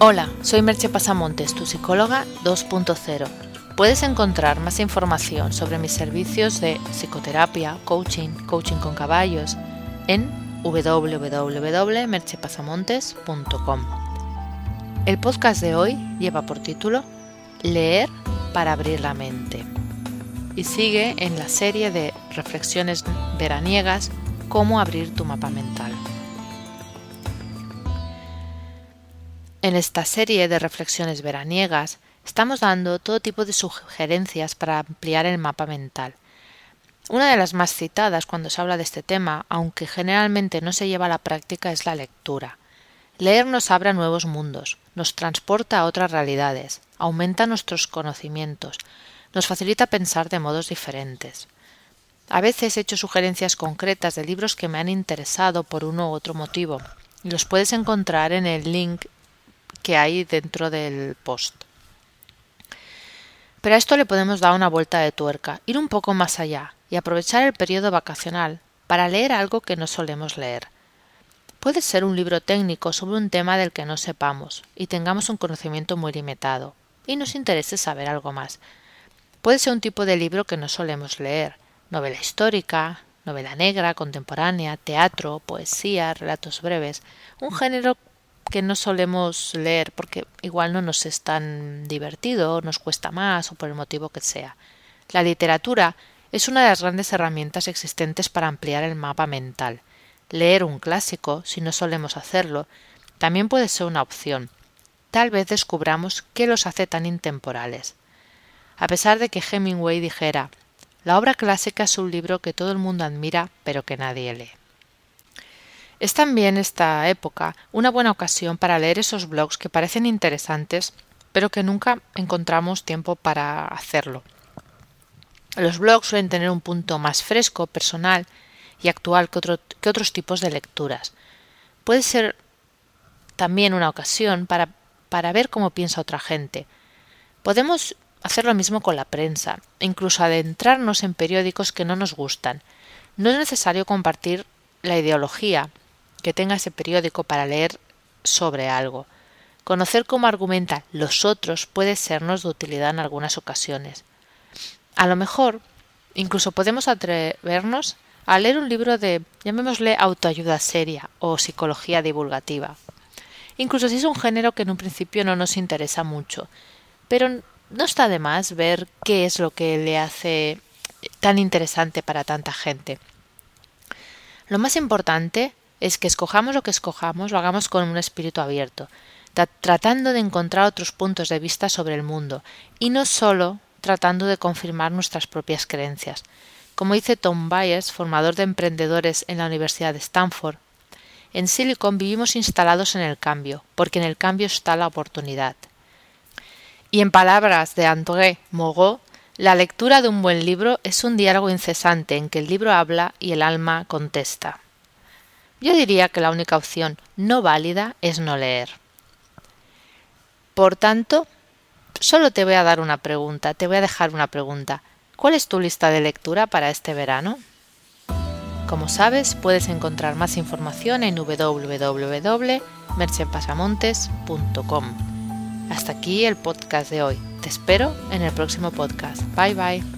Hola, soy Merche Pasamontes, tu psicóloga 2.0. Puedes encontrar más información sobre mis servicios de psicoterapia, coaching, coaching con caballos en www.merchepasamontes.com. El podcast de hoy lleva por título Leer para abrir la mente y sigue en la serie de reflexiones veraniegas Cómo abrir tu mapa mental. En esta serie de reflexiones veraniegas estamos dando todo tipo de sugerencias para ampliar el mapa mental. Una de las más citadas cuando se habla de este tema, aunque generalmente no se lleva a la práctica, es la lectura. Leer nos abre a nuevos mundos, nos transporta a otras realidades, aumenta nuestros conocimientos, nos facilita pensar de modos diferentes. A veces he hecho sugerencias concretas de libros que me han interesado por uno u otro motivo, y los puedes encontrar en el link que hay dentro del post. Pero a esto le podemos dar una vuelta de tuerca, ir un poco más allá y aprovechar el periodo vacacional para leer algo que no solemos leer. Puede ser un libro técnico sobre un tema del que no sepamos y tengamos un conocimiento muy limitado y nos interese saber algo más. Puede ser un tipo de libro que no solemos leer, novela histórica, novela negra, contemporánea, teatro, poesía, relatos breves, un género que no solemos leer porque igual no nos es tan divertido, nos cuesta más o por el motivo que sea. La literatura es una de las grandes herramientas existentes para ampliar el mapa mental. Leer un clásico, si no solemos hacerlo, también puede ser una opción. Tal vez descubramos qué los hace tan intemporales. A pesar de que Hemingway dijera la obra clásica es un libro que todo el mundo admira pero que nadie lee. Es también esta época una buena ocasión para leer esos blogs que parecen interesantes, pero que nunca encontramos tiempo para hacerlo. Los blogs suelen tener un punto más fresco, personal y actual que, otros tipos de lecturas. Puede ser también una ocasión para, para ver cómo piensa otra gente. Podemos hacer lo mismo con la prensa, incluso adentrarnos en periódicos que no nos gustan. No es necesario compartir la ideología, que tenga ese periódico para leer sobre algo. Conocer cómo argumentan los otros puede sernos de utilidad en algunas ocasiones. A lo mejor, incluso podemos atrevernos a leer un libro de, llamémosle, autoayuda seria o psicología divulgativa. Incluso si es un género que en un principio no nos interesa mucho. Pero no está de más ver qué es lo que le hace tan interesante para tanta gente. Lo más importante es que escojamos lo que escojamos, lo hagamos con un espíritu abierto, tratando de encontrar otros puntos de vista sobre el mundo, y no solo tratando de confirmar nuestras propias creencias. Como dice Tom Byers, formador de emprendedores en la Universidad de Stanford, en Silicon vivimos instalados en el cambio, porque en el cambio está la oportunidad. Y en palabras de André Moreau, la lectura de un buen libro es un diálogo incesante en que el libro habla y el alma contesta. Yo diría que la única opción no válida es no leer. Por tanto, solo te voy a dar una pregunta, te voy a dejar una pregunta. ¿Cuál es tu lista de lectura para este verano? Como sabes, puedes encontrar más información en www.merchepasamontes.com. Hasta aquí el podcast de hoy. Te espero en el próximo podcast. Bye bye.